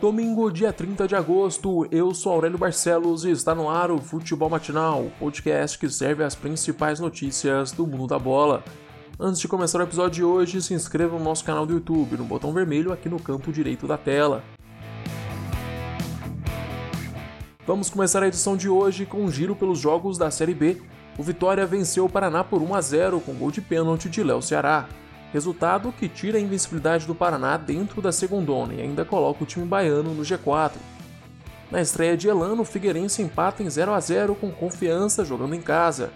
Domingo, dia 30 de agosto, eu sou Aurélio Barcelos e está no ar o Futebol Matinal, podcast que serve as principais notícias do mundo da bola. Antes de começar o episódio de hoje, se inscreva no nosso canal do YouTube, no botão vermelho aqui no canto direito da tela. Vamos começar a edição de hoje com um giro pelos jogos da Série B. O Vitória venceu o Paraná por 1 a 0 com gol de pênalti de Léo Ceará resultado que tira a invencibilidade do Paraná dentro da segundona e ainda coloca o time baiano no G4. Na estreia de Elano, o Figueirense empata em 0 a 0 com confiança jogando em casa.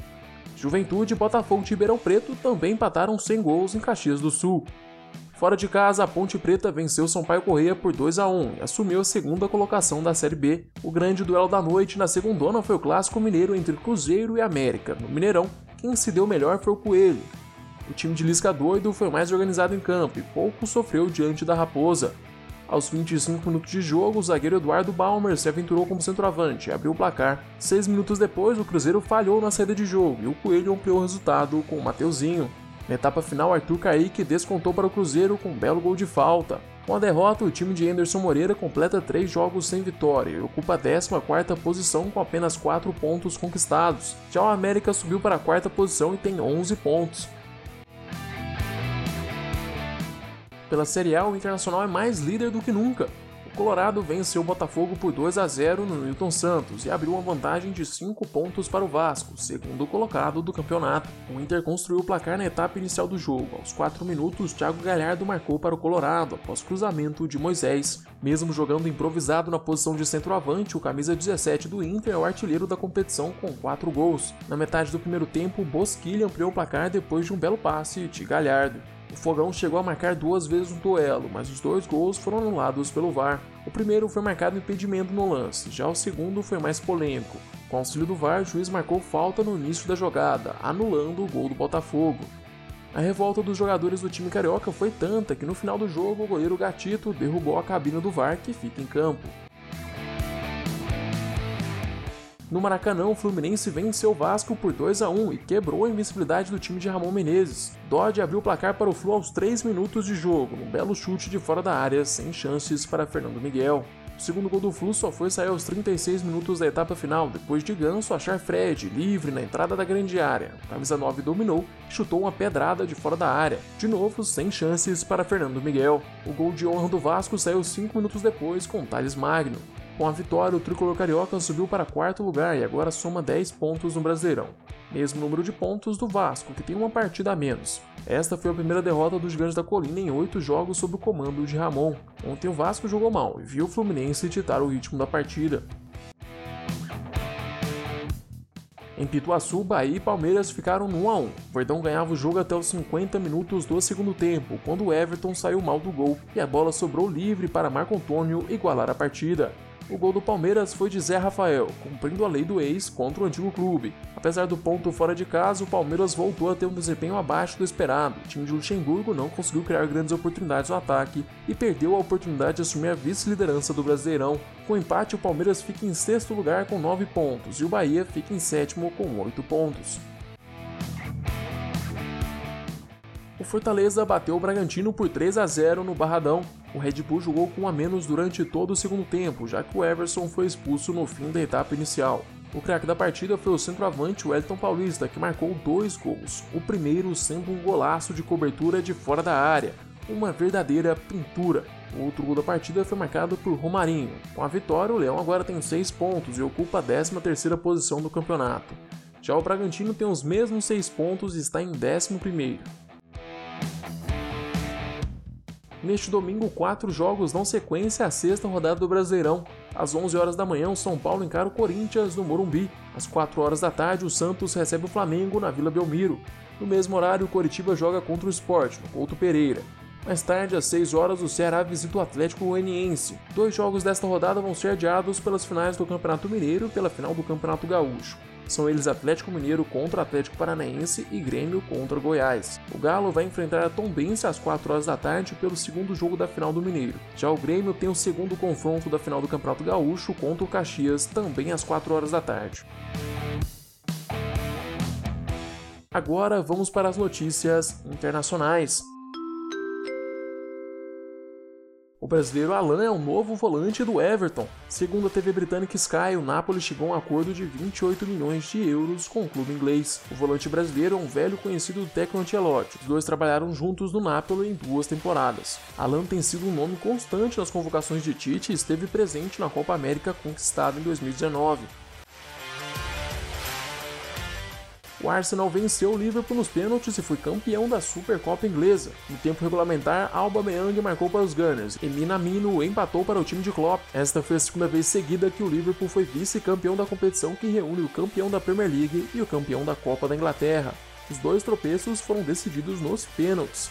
Juventude, Botafogo e Ribeirão Preto também empataram sem gols em Caxias do Sul. Fora de casa, a Ponte Preta venceu Sampaio Correia por 2 a 1 e assumiu a segunda colocação da Série B. O grande duelo da noite na segundona foi o clássico mineiro entre Cruzeiro e América. No Mineirão, quem se deu melhor foi o Coelho, o time de Lisca doido foi mais organizado em campo e pouco sofreu diante da Raposa. Aos 25 minutos de jogo, o zagueiro Eduardo Balmer se aventurou como centroavante e abriu o placar. Seis minutos depois, o Cruzeiro falhou na saída de jogo e o Coelho ampliou o resultado com o Mateuzinho. Na etapa final, Arthur Kaique descontou para o Cruzeiro com um belo gol de falta. Com a derrota, o time de Anderson Moreira completa três jogos sem vitória e ocupa a 14ª posição com apenas 4 pontos conquistados. Já o América subiu para a quarta posição e tem 11 pontos. Pela Série A, o Internacional é mais líder do que nunca. O Colorado venceu o Botafogo por 2 a 0 no Newton Santos e abriu uma vantagem de 5 pontos para o Vasco, segundo colocado do campeonato. O Inter construiu o placar na etapa inicial do jogo. Aos 4 minutos, Thiago Galhardo marcou para o Colorado após cruzamento de Moisés. Mesmo jogando improvisado na posição de centroavante, o camisa 17 do Inter é o artilheiro da competição com 4 gols. Na metade do primeiro tempo, Bosquilha ampliou o placar depois de um belo passe de Galhardo. O Fogão chegou a marcar duas vezes no duelo, mas os dois gols foram anulados pelo VAR. O primeiro foi marcado impedimento no lance, já o segundo foi mais polêmico. Com auxílio do VAR, o juiz marcou falta no início da jogada, anulando o gol do Botafogo. A revolta dos jogadores do time carioca foi tanta que no final do jogo o goleiro Gatito derrubou a cabina do VAR que fica em campo. No Maracanã, o Fluminense venceu o Vasco por 2 a 1 e quebrou a invencibilidade do time de Ramon Menezes. Dodge abriu o placar para o Flu aos 3 minutos de jogo, num belo chute de fora da área, sem chances para Fernando Miguel. O segundo gol do Flu só foi sair aos 36 minutos da etapa final, depois de Ganso achar Fred livre na entrada da grande área. Camisa 9 dominou e chutou uma pedrada de fora da área, de novo sem chances para Fernando Miguel. O gol de honra do Vasco saiu 5 minutos depois com Thales Magno. Com a vitória, o tricolor carioca subiu para quarto lugar e agora soma 10 pontos no Brasileirão, mesmo número de pontos do Vasco, que tem uma partida a menos. Esta foi a primeira derrota dos Gigantes da Colina em oito jogos sob o comando de Ramon. Ontem o Vasco jogou mal e viu o Fluminense ditar o ritmo da partida. Em Pituaçu, Bahia e Palmeiras ficaram no 1 a 1. O Verdão ganhava o jogo até os 50 minutos do segundo tempo, quando Everton saiu mal do gol e a bola sobrou livre para Marco Antônio igualar a partida. O gol do Palmeiras foi de Zé Rafael, cumprindo a lei do ex contra o antigo clube. Apesar do ponto fora de casa, o Palmeiras voltou a ter um desempenho abaixo do esperado. O time de Luxemburgo não conseguiu criar grandes oportunidades no ataque e perdeu a oportunidade de assumir a vice-liderança do Brasileirão. Com o empate, o Palmeiras fica em sexto lugar com 9 pontos e o Bahia fica em sétimo com 8 pontos. O Fortaleza bateu o Bragantino por 3 a 0 no Barradão. O Red Bull jogou com a menos durante todo o segundo tempo, já que o Everson foi expulso no fim da etapa inicial. O craque da partida foi o centroavante Wellington Paulista, que marcou dois gols, o primeiro sendo um golaço de cobertura de fora da área, uma verdadeira pintura. O outro gol da partida foi marcado por Romarinho. Com a vitória, o Leão agora tem 6 pontos e ocupa a 13ª posição do campeonato. Já o Bragantino tem os mesmos 6 pontos e está em 11º. Neste domingo, quatro jogos dão sequência à sexta rodada do Brasileirão. Às 11 horas da manhã, o São Paulo encara o Corinthians no Morumbi. Às 4 horas da tarde, o Santos recebe o Flamengo na Vila Belmiro. No mesmo horário, o Coritiba joga contra o Sport, no Couto Pereira. Mais tarde, às 6 horas, o Ceará visita o Atlético Goianiense. Dois jogos desta rodada vão ser adiados pelas finais do Campeonato Mineiro e pela final do Campeonato Gaúcho. São eles Atlético Mineiro contra Atlético Paranaense e Grêmio contra Goiás. O Galo vai enfrentar a Tombense às 4 horas da tarde pelo segundo jogo da final do Mineiro. Já o Grêmio tem o segundo confronto da final do Campeonato Gaúcho contra o Caxias, também às 4 horas da tarde. Agora vamos para as notícias internacionais. O brasileiro Alan é o novo volante do Everton. Segundo a TV britânica Sky, o Napoli chegou a um acordo de 28 milhões de euros com o clube inglês. O volante brasileiro é um velho conhecido do Tecno Ancelotti. Os dois trabalharam juntos no Napoli em duas temporadas. Alan tem sido um nome constante nas convocações de Tite e esteve presente na Copa América conquistada em 2019. O Arsenal venceu o Liverpool nos pênaltis e foi campeão da Supercopa Inglesa. No tempo regulamentar, Alba Meyang marcou para os Gunners e Minamino empatou para o time de Klopp. Esta foi a segunda vez seguida que o Liverpool foi vice-campeão da competição que reúne o campeão da Premier League e o campeão da Copa da Inglaterra. Os dois tropeços foram decididos nos pênaltis.